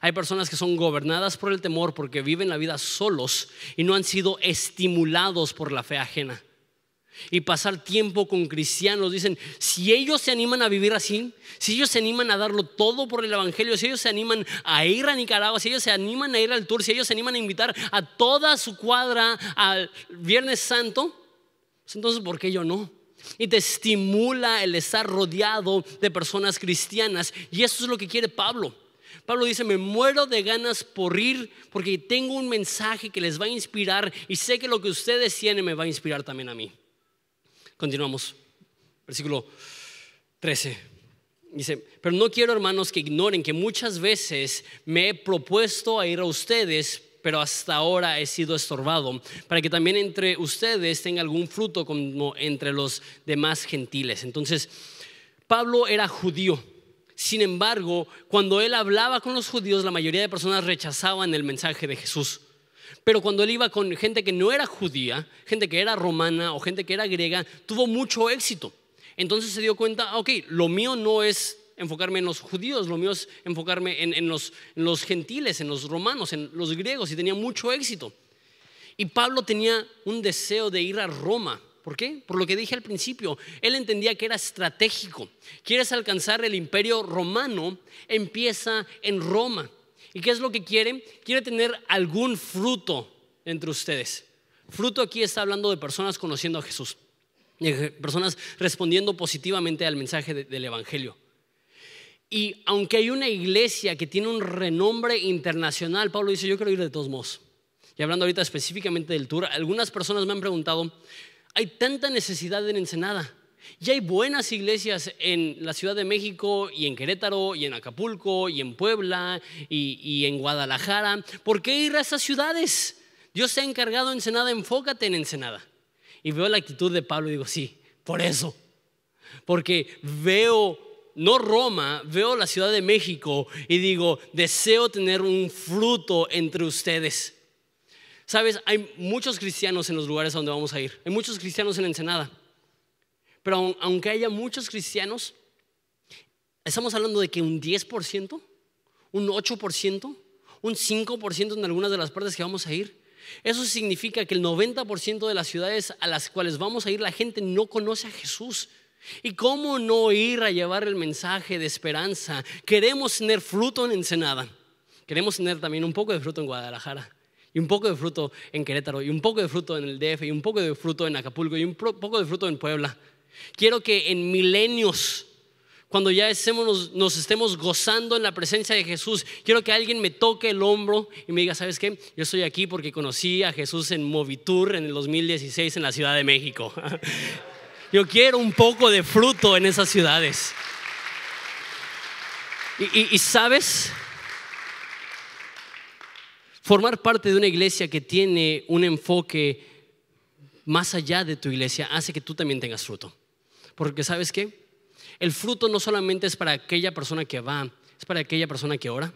Speaker 1: Hay personas que son gobernadas por el temor porque viven la vida solos y no han sido estimulados por la fe ajena. Y pasar tiempo con cristianos, dicen, si ellos se animan a vivir así, si ellos se animan a darlo todo por el Evangelio, si ellos se animan a ir a Nicaragua, si ellos se animan a ir al tour, si ellos se animan a invitar a toda su cuadra al Viernes Santo, pues entonces, ¿por qué yo no? Y te estimula el estar rodeado de personas cristianas. Y eso es lo que quiere Pablo. Pablo dice, me muero de ganas por ir porque tengo un mensaje que les va a inspirar y sé que lo que ustedes tienen me va a inspirar también a mí. Continuamos. Versículo 13. Dice, pero no quiero hermanos que ignoren que muchas veces me he propuesto a ir a ustedes pero hasta ahora he sido estorbado, para que también entre ustedes tenga algún fruto como entre los demás gentiles. Entonces, Pablo era judío. Sin embargo, cuando él hablaba con los judíos, la mayoría de personas rechazaban el mensaje de Jesús. Pero cuando él iba con gente que no era judía, gente que era romana o gente que era griega, tuvo mucho éxito. Entonces se dio cuenta, ok, lo mío no es enfocarme en los judíos, lo mío es enfocarme en, los, gentiles, en los romanos, en los griegos, y tenía mucho éxito. Y Pablo tenía un deseo de ir a Roma. ¿Por qué? Por lo que dije al principio, él entendía que era estratégico. Quieres alcanzar el imperio romano, empieza en Roma. ¿Y qué es lo que quiere? Quiere tener algún fruto entre ustedes. Fruto aquí está hablando de personas conociendo a Jesús, personas respondiendo positivamente al mensaje del Evangelio. Y aunque hay una iglesia que tiene un renombre internacional, Pablo dice, yo quiero ir de todos modos. Y hablando ahorita específicamente del tour, algunas personas me han preguntado, hay tanta necesidad en Ensenada. Y hay buenas iglesias en la Ciudad de México y en Querétaro y en Acapulco y en Puebla y, en Guadalajara. ¿Por qué ir a esas ciudades? Dios se ha encargado Ensenada, enfócate en Ensenada. Y veo la actitud de Pablo y digo, sí, por eso. Porque veo no Roma, veo la Ciudad de México y digo, deseo tener un fruto entre ustedes. Sabes, hay muchos cristianos en los lugares a donde vamos a ir. Hay muchos cristianos en Ensenada. Pero aunque haya muchos cristianos, estamos hablando de que un 10%, un 8%, un 5% en algunas de las partes que vamos a ir. Eso significa que el 90% de las ciudades a las cuales vamos a ir la gente no conoce a Jesús. ¿Y cómo no ir a llevar el mensaje de esperanza? Queremos tener fruto en Ensenada. Queremos tener también un poco de fruto en Guadalajara. Y un poco de fruto en Querétaro. Y un poco de fruto en el DF. Y un poco de fruto en Acapulco. Y un poco de fruto en Puebla. Quiero que en milenios, cuando ya estemos, nos estemos gozando en la presencia de Jesús, quiero que alguien me toque el hombro y me diga, ¿sabes qué? Yo estoy aquí porque conocí a Jesús en Movitur en el 2016 en la Ciudad de México. Yo quiero un poco de fruto en esas ciudades. Y, sabes, formar parte de una iglesia que tiene un enfoque más allá de tu iglesia hace que tú también tengas fruto. Porque sabes qué? El fruto no solamente es para aquella persona que va, es para aquella persona que ora,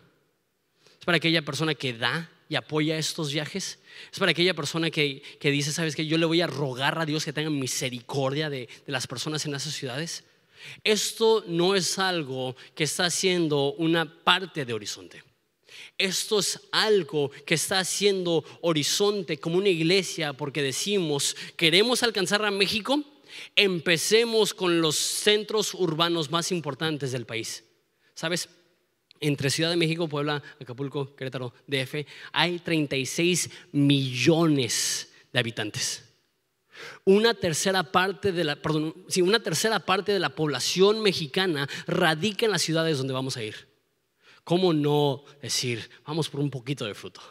Speaker 1: es para aquella persona que da, y apoya estos viajes? Es para aquella persona que, dice, ¿sabes que Yo le voy a rogar a Dios que tenga misericordia de, de las personas en esas ciudades. Esto no es algo que está haciendo una parte de Horizonte. Esto es algo que está haciendo Horizonte como una iglesia porque decimos, queremos alcanzar a México, empecemos con los centros urbanos más importantes del país. ¿Sabes? Entre Ciudad de México, Puebla, Acapulco, Querétaro, DF, hay 36 millones de habitantes. Una tercera parte de la, perdón, una tercera parte de la población mexicana radica en las ciudades donde vamos a ir. ¿Cómo no decir, vamos por un poquito de fruto?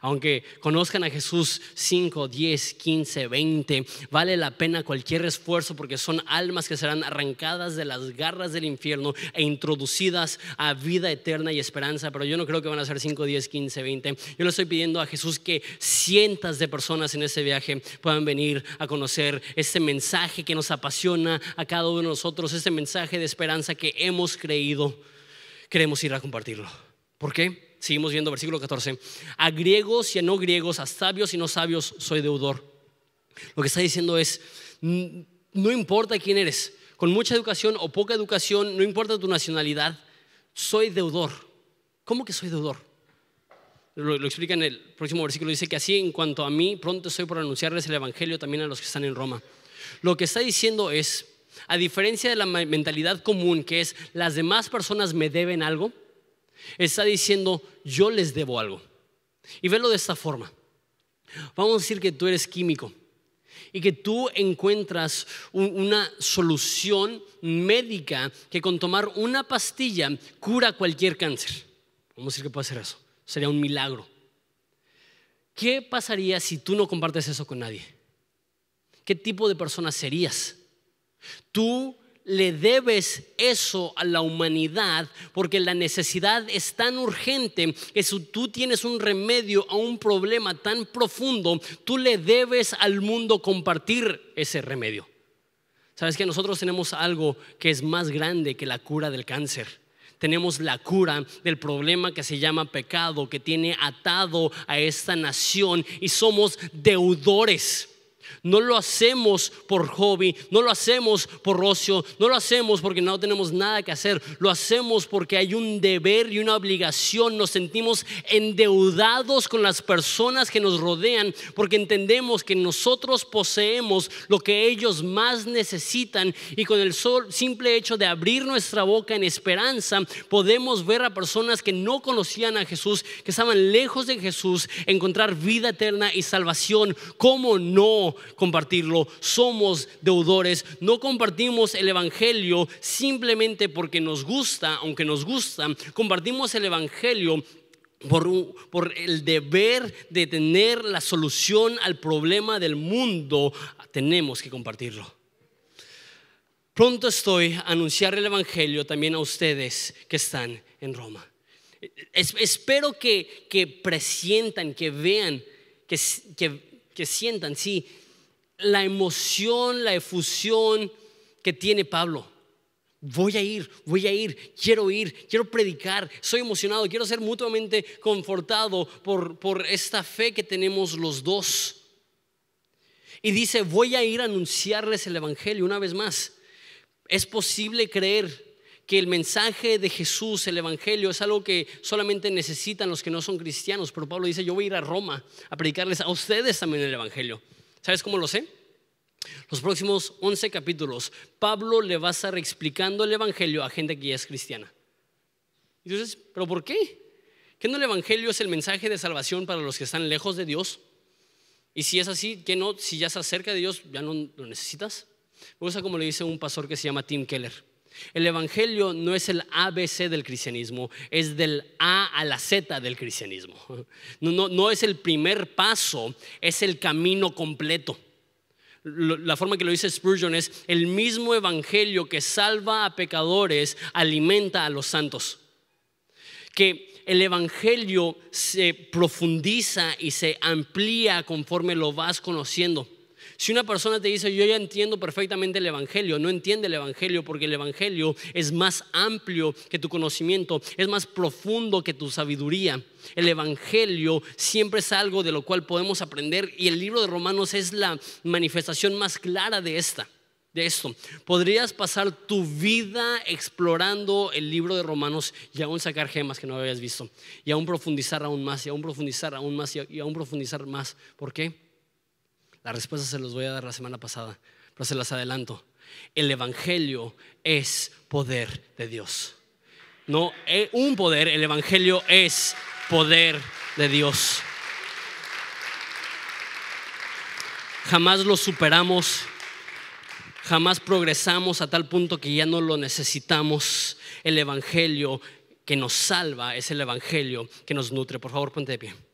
Speaker 1: Aunque conozcan a Jesús 5, 10, 15, 20, vale la pena cualquier esfuerzo porque son almas que serán arrancadas de las garras del infierno e introducidas a vida eterna y esperanza. Pero yo no creo que van a ser 5, 10, 15, 20. Yo le estoy pidiendo a Jesús que cientos de personas en ese viaje puedan venir a conocer este mensaje que nos apasiona a cada uno de nosotros, este mensaje de esperanza que hemos creído. Queremos ir a compartirlo. ¿Por qué? Seguimos viendo versículo 14. A griegos y a no griegos, a sabios y no sabios, soy deudor. Lo que está diciendo es, no importa quién eres, con mucha educación o poca educación, no importa tu nacionalidad, soy deudor. ¿Cómo que soy deudor? Lo, lo, explica en el próximo versículo, dice que así en cuanto a mí, pronto estoy por anunciarles el Evangelio también a los que están en Roma. Lo que está diciendo es, a diferencia de la mentalidad común, que es las demás personas me deben algo, Está diciendo, yo les debo algo. Y velo de esta forma. Vamos a decir que tú eres químico y que tú encuentras una solución médica que con tomar una pastilla cura cualquier cáncer. Vamos a decir que puede ser eso. Sería un milagro. ¿Qué pasaría si tú no compartes eso con nadie? ¿Qué tipo de persona serías? Tú le debes eso a la humanidad porque la necesidad es tan urgente que si tú tienes un remedio a un problema tan profundo, tú le debes al mundo compartir ese remedio. Sabes que nosotros tenemos algo que es más grande que la cura del cáncer. Tenemos la cura del problema que se llama pecado, que tiene atado a esta nación y somos deudores no lo hacemos por hobby, no lo hacemos por ocio, no lo hacemos porque no tenemos nada que hacer, lo hacemos porque hay un deber y una obligación, nos sentimos endeudados con las personas que nos rodean porque entendemos que nosotros poseemos lo que ellos más necesitan y con el simple hecho de abrir nuestra boca en esperanza podemos ver a personas que no conocían a Jesús, que estaban lejos de Jesús, encontrar vida eterna y salvación. ¿Cómo no? Compartirlo, somos deudores, no compartimos el Evangelio simplemente porque nos gusta, aunque nos gusta, compartimos el Evangelio por, el deber de tener la solución al problema del mundo, tenemos que compartirlo. Pronto estoy a anunciar el Evangelio también a ustedes que están en Roma. espero que, que presientan, que vean, que, que sientan, sí, la emoción, la efusión que tiene Pablo. Voy a ir, voy a ir, quiero ir, quiero predicar, soy emocionado, quiero ser mutuamente confortado por, por esta fe que tenemos los dos. Y dice, voy a ir a anunciarles el Evangelio una vez más. Es posible creer que el mensaje de Jesús, el Evangelio, es algo que solamente necesitan los que no son cristianos. Pero Pablo dice, yo voy a ir a Roma a predicarles a ustedes también el Evangelio. ¿Sabes cómo lo sé? Los próximos 11 capítulos, Pablo le va a estar explicando el Evangelio a gente que ya es cristiana. Entonces, ¿pero por qué? ¿Que no el Evangelio es el mensaje de salvación para los que están lejos de Dios? Y si es así, ¿qué no? Si ya estás cerca de Dios, ¿ya no lo necesitas? Me gusta como le dice un pastor que se llama Tim Keller. El Evangelio no es el ABC del cristianismo, es del A a la Z del cristianismo. No, no, es el primer paso, es el camino completo. La forma que lo dice Spurgeon es el mismo Evangelio que salva a pecadores, alimenta a los santos. Que el Evangelio se profundiza y se amplía conforme lo vas conociendo. Si una persona te dice, yo ya entiendo perfectamente el Evangelio, no entiende el Evangelio porque el Evangelio es más amplio que tu conocimiento, es más profundo que tu sabiduría. El Evangelio siempre es algo de lo cual podemos aprender y el libro de Romanos es la manifestación más clara de esta. De esto, podrías pasar tu vida explorando el libro de Romanos y aún sacar gemas que no habías visto, y aún profundizar aún más, y aún profundizar aún más, y aún profundizar más. ¿Por qué? La respuesta se los voy a dar la semana pasada, pero se las adelanto. El Evangelio es poder de Dios. No es un poder, el Evangelio es poder de Dios. Jamás lo superamos, jamás progresamos a tal punto que ya no lo necesitamos. El Evangelio que nos salva es el Evangelio que nos nutre. Por favor, ponte de pie.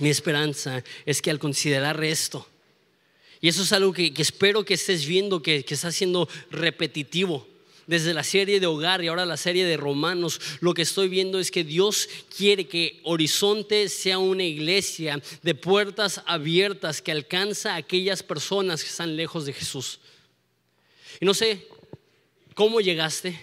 Speaker 1: Mi esperanza es que al considerar esto, y eso es algo que, espero que estés viendo, que, que está siendo repetitivo, desde la serie de hogar y ahora la serie de romanos, lo que estoy viendo es que Dios quiere que Horizonte sea una iglesia de puertas abiertas que alcanza a aquellas personas que están lejos de Jesús. Y no sé cómo llegaste,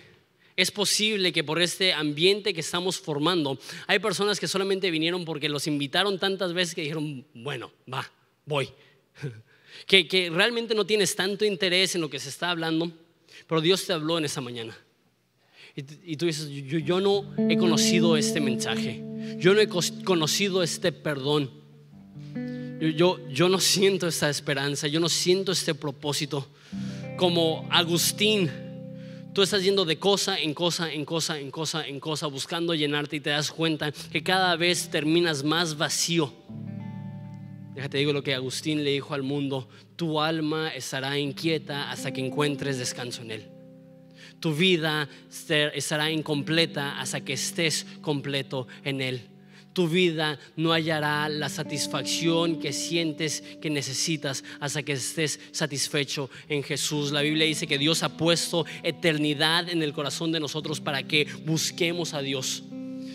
Speaker 1: es posible que por este ambiente que estamos formando, hay personas que solamente vinieron porque los invitaron tantas veces que dijeron, bueno, va, voy. que, que realmente no tienes tanto interés en lo que se está hablando, pero Dios te habló en esa mañana. Y, tú dices, yo, yo no he conocido este mensaje, yo no he conocido este perdón. Yo, yo, no siento esta esperanza, yo no siento este propósito. Como Agustín, Tú estás yendo de cosa en cosa, en cosa, en cosa, en cosa, buscando llenarte y te das cuenta que cada vez terminas más vacío. Déjate digo lo que Agustín le dijo al mundo, tu alma estará inquieta hasta que encuentres descanso en él. Tu vida estará incompleta hasta que estés completo en él tu vida no hallará la satisfacción que sientes que necesitas hasta que estés satisfecho en Jesús. La Biblia dice que Dios ha puesto eternidad en el corazón de nosotros para que busquemos a Dios.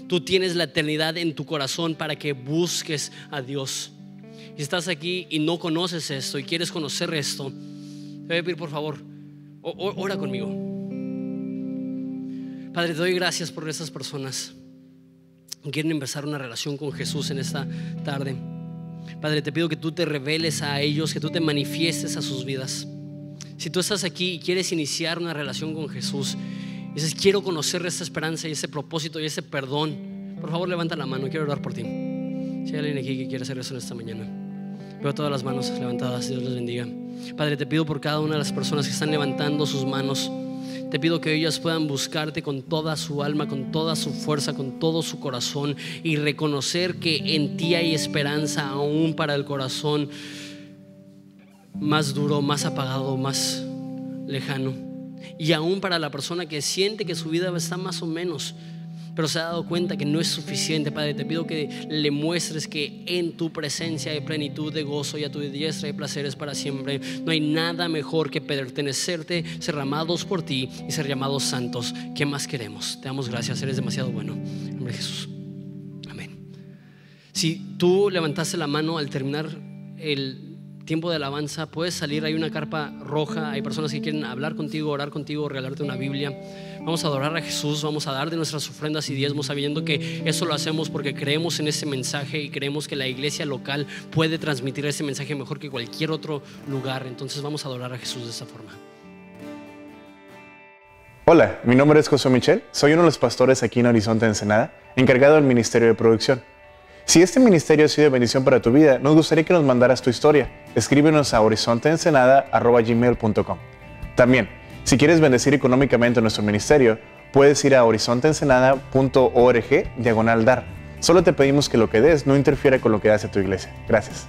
Speaker 1: Tú tienes la eternidad en tu corazón para que busques a Dios. Si estás aquí y no conoces esto y quieres conocer esto, te voy a pedir por favor, ora conmigo. Padre, te doy gracias por esas personas quieren empezar una relación con Jesús en esta tarde. Padre, te pido que tú te reveles a ellos, que tú te manifiestes a sus vidas. Si tú estás aquí y quieres iniciar una relación con Jesús, y dices, quiero conocer esa esperanza y ese propósito y ese perdón, por favor levanta la mano, quiero orar por ti. Si hay alguien aquí que quiere hacer eso en esta mañana, veo todas las manos levantadas, Dios les bendiga. Padre, te pido por cada una de las personas que están levantando sus manos. Te pido que ellas puedan buscarte con toda su alma, con toda su fuerza, con todo su corazón y reconocer que en ti hay esperanza aún para el corazón más duro, más apagado, más lejano. Y aún para la persona que siente que su vida está más o menos pero se ha dado cuenta que no es suficiente, Padre. Te pido que le muestres que en tu presencia hay plenitud de gozo y a tu diestra hay placeres para siempre. No hay nada mejor que pertenecerte, ser amados por ti y ser llamados santos. ¿Qué más queremos? Te damos gracias, eres demasiado bueno. En nombre de Jesús. Amén. Si tú levantaste la mano al terminar el tiempo de alabanza, puedes salir, hay una carpa roja, hay personas que quieren hablar contigo, orar contigo, regalarte una Biblia. Vamos a adorar a Jesús, vamos a dar de nuestras ofrendas y diezmos, sabiendo que eso lo hacemos porque creemos en ese mensaje y creemos que la iglesia local puede transmitir ese mensaje mejor que cualquier otro lugar. Entonces vamos a adorar a Jesús de esa forma.
Speaker 2: Hola, mi nombre es José Michel, soy uno de los pastores aquí en Horizonte Ensenada, encargado del Ministerio de Producción. Si este ministerio ha sido bendición para tu vida, nos gustaría que nos mandaras tu historia. Escríbenos a horizonteensenada.gmail.com También, si quieres bendecir económicamente nuestro ministerio, puedes ir a horizonteensenada.org diagonal dar. Solo te pedimos que lo que des no interfiera con lo que hace tu iglesia. Gracias.